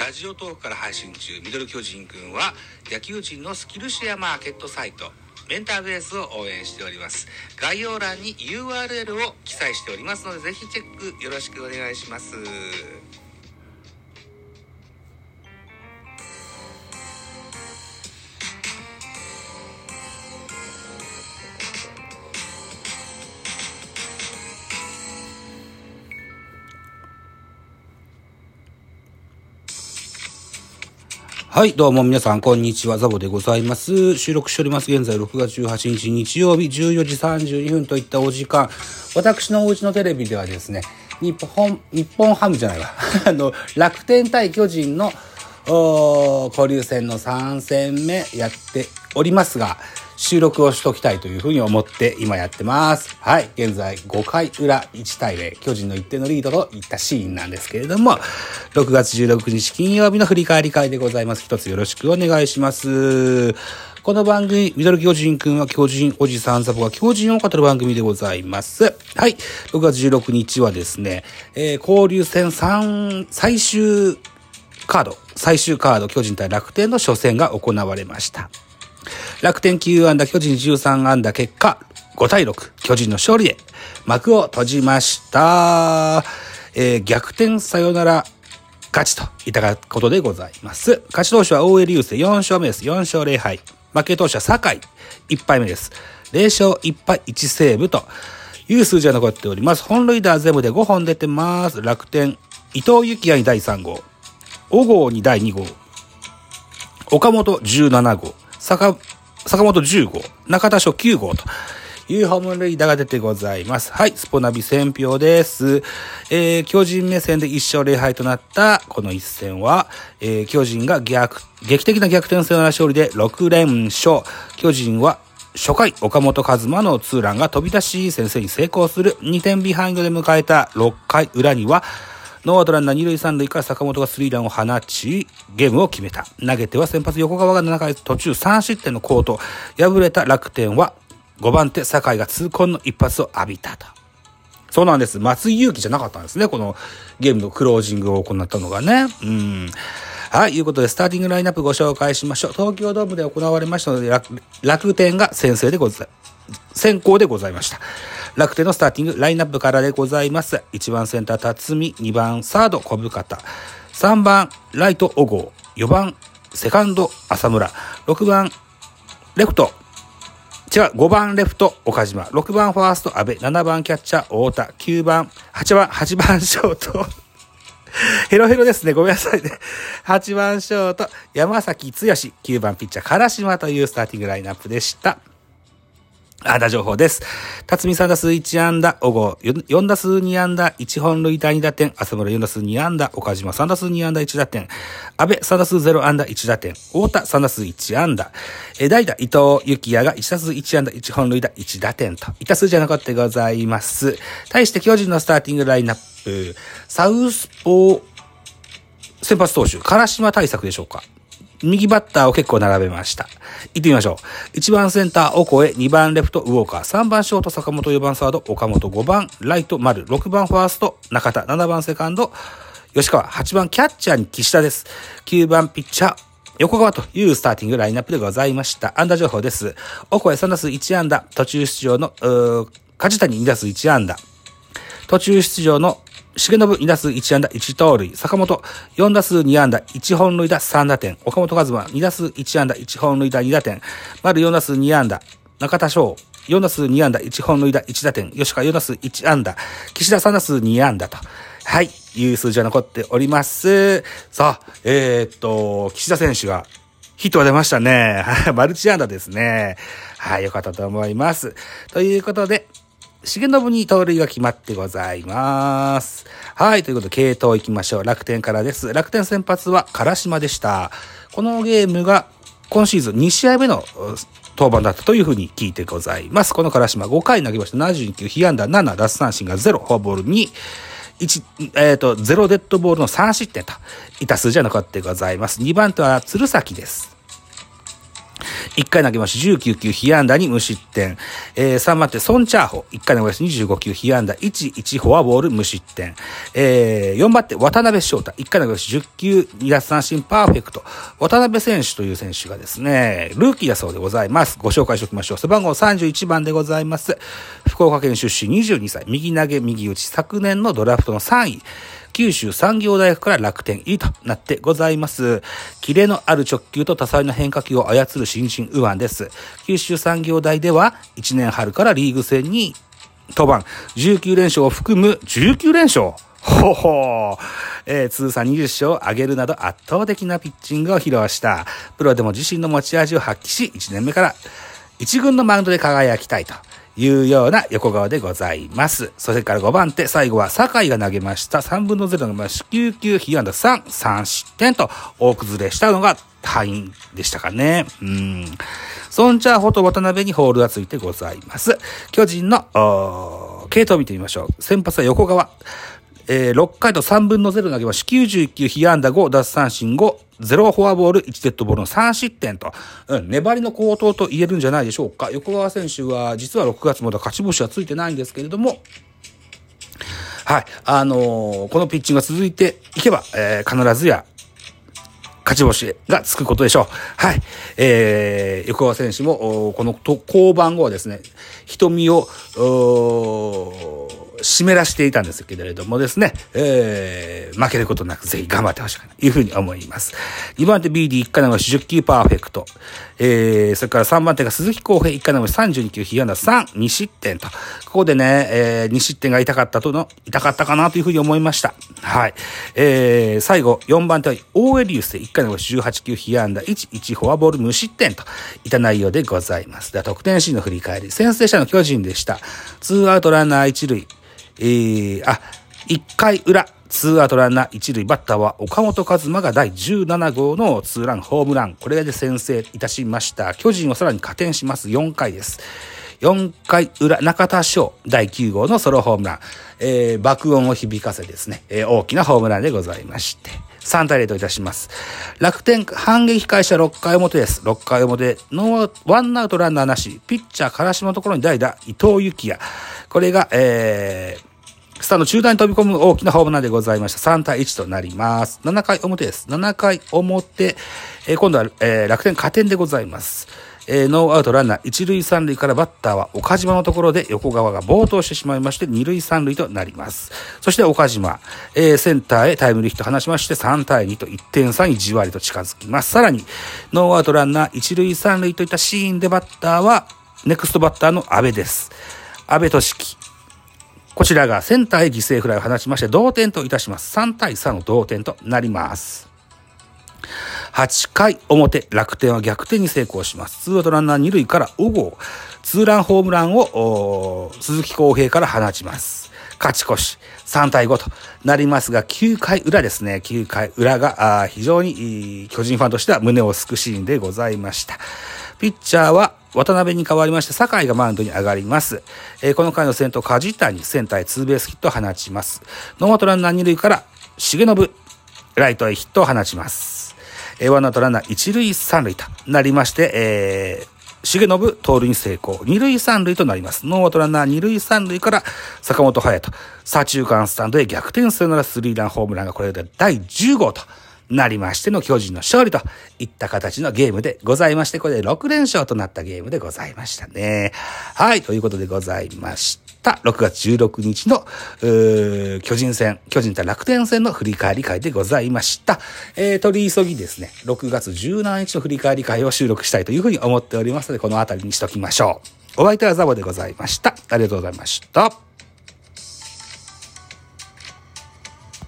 ラジオトークから配信中ミドル巨人くんは野球人のスキルシェアマーケットサイトメンターベースを応援しております。概要欄に URL を記載しておりますのでぜひチェックよろしくお願いします。はい、どうも皆さん、こんにちは。ザボでございます。収録しております。現在6月18日日曜日14時32分といったお時間。私のお家のテレビではですね、日本、日本ハムじゃないわ。あの、楽天対巨人の、交流戦の3戦目やっておりますが、収録をしときたいというふうに思って今やってます。はい。現在5回裏1対0、巨人の1点のリードといったシーンなんですけれども、6月16日金曜日の振り返り会でございます。一つよろしくお願いします。この番組、ミドル巨人くんは巨人おじさんサポが巨人を語る番組でございます。はい。6月16日はですね、えー、交流戦3、最終カード、最終カード、巨人対楽天の初戦が行われました。楽天9安打、巨人13安打、結果、5対6、巨人の勝利で幕を閉じました。えー、逆転サヨナラ勝ちといったことでございます。勝ち投手は大江流星4勝目です。4勝0敗。負け投手は酒井1敗目です。0勝1敗1セーブという数字が残っております。本塁打全部で5本出てます。楽天、伊藤幸也に第3号。小郷に第2号。岡本17号。坂坂本10号、中田翔9号というホーム塁打が出てございます。はい、スポナビ戦評です。えー、巨人目線で1勝0敗となったこの一戦は、えー、巨人が逆、劇的な逆転サヨナラ勝利で6連勝。巨人は初回、岡本和真のツーランが飛び出し、先制に成功する2点ビハインドで迎えた6回裏には、ノーアウトランナー二塁三塁から坂本がスリーランを放ち、ゲームを決めた。投げては先発横川が7回途中3失点のコート。敗れた楽天は5番手酒井が痛恨の一発を浴びたと。そうなんです。松井裕樹じゃなかったんですね。このゲームのクロージングを行ったのがね。うん。はい、いうことで、スターティングラインナップご紹介しましょう。東京ドームで行われましたので、楽天が先制でござい、先行でございました。楽天のスターティングラインナップからでございます。1番センター辰巳、2番サード小深田、3番ライト小郷、4番セカンド浅村、6番レフト違う、5番レフト、岡島。6番ファースト、安倍。7番キャッチャー、太田。9番、8番、8番ショート。ヘロヘロですね。ごめんなさいね。8番ショート、山崎剛。9番ピッチャー、唐島というスターティングラインナップでした。あ打情報です。辰巳3打数1安打、小郷4打数2安打、1本塁打2打点、浅村4打数2安打、岡島3打数2安打1打点、安倍3打数0安打1打点、太田3打数1安打、え代打伊藤幸也が1打数1安打、1本塁打1打点と。いった数字が残ってございます。対して巨人のスターティングラインナップ、サウスポー先発投手、唐島対策でしょうか。右バッターを結構並べました。行ってみましょう。1番センター、オコエ、2番レフト、ウォーカー、3番ショート、坂本、4番サード、岡本、5番ライト、丸、6番ファースト、中田、7番セカンド、吉川、8番キャッチャーに岸田です。9番ピッチャー、横川というスターティングラインナップでございました。安打情報です。オコエ3打数1安打、途中出場の、う梶谷2打数1安打、途中出場の重信2打数1安打1盗塁。坂本4打数2安打1本塁打3打点。岡本和真2打数1安打1本塁打2打点。丸4打数2安打。中田翔4打数2安打1本塁打1打点。吉川4打数1安打。岸田3打数2安打と。はい。いう数字が残っております。さあ、えー、っと、岸田選手がヒットが出ましたね。マルチ安打ですね。はい、よかったと思います。ということで、重信に盗塁が決まってございます。はい。ということで、系統行きましょう。楽天からです。楽天先発は唐島でした。このゲームが今シーズン2試合目の登板だったというふうに聞いてございます。この唐島5回投げました。72球、被安打7、奪三振が0、フォアボール2、1、えっ、ー、と、0デッドボールの3失点といった数字が残ってございます。2番手は鶴崎です。1回投げまして19球被安打に無失点。えー、3番手、ソンチャーホ。1回投げまして25球被安打1、1フォアボール無失点。えー、4番手、渡辺翔太。1回投げまして10球2奪三振パーフェクト。渡辺選手という選手がですね、ルーキーだそうでございます。ご紹介しておきましょう。背番号31番でございます。福岡県出身22歳。右投げ右打ち。昨年のドラフトの3位。九州産業大学から楽天入りとなってございます。キレのある直球と多彩な変化球を操る新人右腕です。九州産業大では1年春からリーグ戦に登板、19連勝を含む19連勝。ほほ、えー、通算20勝を挙げるなど圧倒的なピッチングを披露した。プロでも自身の持ち味を発揮し、1年目から1軍のマウンドで輝きたいと。いうような横側でございます。それから5番手、最後は酒井が投げました。3分の0の四球球、被安打3、3失点と大崩れしたのが敗因でしたかね。うん。ソンチャーホと渡辺にホールがついてございます。巨人の、系統を見てみましょう。先発は横川。えー、6回と3分の0投げまし、91球、被安打5、奪三振5、0フォアボール、1デッドボールの3失点と、うん、粘りの高騰と言えるんじゃないでしょうか。横川選手は、実は6月まだ勝ち星はついてないんですけれども、はい、あのー、このピッチングが続いていけば、えー、必ずや、勝ち星がつくことでしょう。はい。えー、横川選手も、この降板後はですね、瞳を、湿らしていたんですけれどもですね、えー、負けることなくぜひ頑張ってほしいかなというふうに思います。2番手 BD1 回の10球パーフェクト。えー、それから3番手が鈴木康平1回の32球被安打3、2失点と。ここでね、えー、2失点が痛かったとの、痛かったかなというふうに思いました。はい。えー、最後、4番手は大江流星1回の18球被安打1、1フォアボール無失点といた内容でございます。では、得点シーンの振り返り。先制者の巨人でした。2アウトランナー1塁。えー、あ、1回裏、ツーアウトランナー一塁バッターは岡本和真が第17号のツーランホームラン。これで先制いたしました。巨人はさらに加点します。4回です。4回裏、中田翔第9号のソロホームラン。えー、爆音を響かせですね、えー、大きなホームランでございまして。3対0といたします。楽天反撃開始は6回表です。6回表、ノー、ワンアウトランナーなし、ピッチャー、唐島のところに代打、伊藤幸也。これが、えー、スタンド中段に飛び込む大きなホームランでございました。3対1となります。7回表です。7回表、えー、今度は、えー、楽天加点でございます。えー、ノーアウトランナー一塁三塁からバッターは岡島のところで横川が暴投してしまいまして二塁三塁となります。そして岡島、えー、センターへタイムリーヒット放しまして3対2と1点差にじわりと近づきます。さらに、ノーアウトランナー一塁三塁といったシーンでバッターはネクストバッターの阿部です。阿部俊樹。こちらがセンターへ犠牲フライを放ちまして同点といたします。3対3の同点となります。8回表、楽天は逆転に成功します。ツーアウトランナー2塁から小郷、ツーランホームランを鈴木康平から放ちます。勝ち越し、3対5となりますが、9回裏ですね。9回裏が非常に巨人ファンとしては胸をすくシーンでございました。ピッチャーは渡辺に代わりまして、酒井がマウンドに上がります。えー、この回の先頭、梶谷、センターへツーベースヒットを放ちます。ノーアウトランナー二塁から、重信、ライトへヒットを放ちます。えー、ワンアウトランナー一塁三塁となりまして、えー、重信、盗塁に成功。二塁三塁となります。ノーアウトランナー二塁三塁から坂本勇人。左中間スタンドへ逆転するならスリーランホームランがこれで第10号となりましての巨人の勝利といった形のゲームでございまして、これで6連勝となったゲームでございましたね。はい、ということでございました。6月16日の、巨人戦、巨人対楽天戦の振り返り会でございました。えー、取り急ぎですね、6月17日の振り返り会を収録したいというふうに思っておりますので、この辺りにしときましょう。お相手はザボでございました。ありがとうございました。